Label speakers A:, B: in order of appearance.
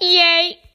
A: Yay!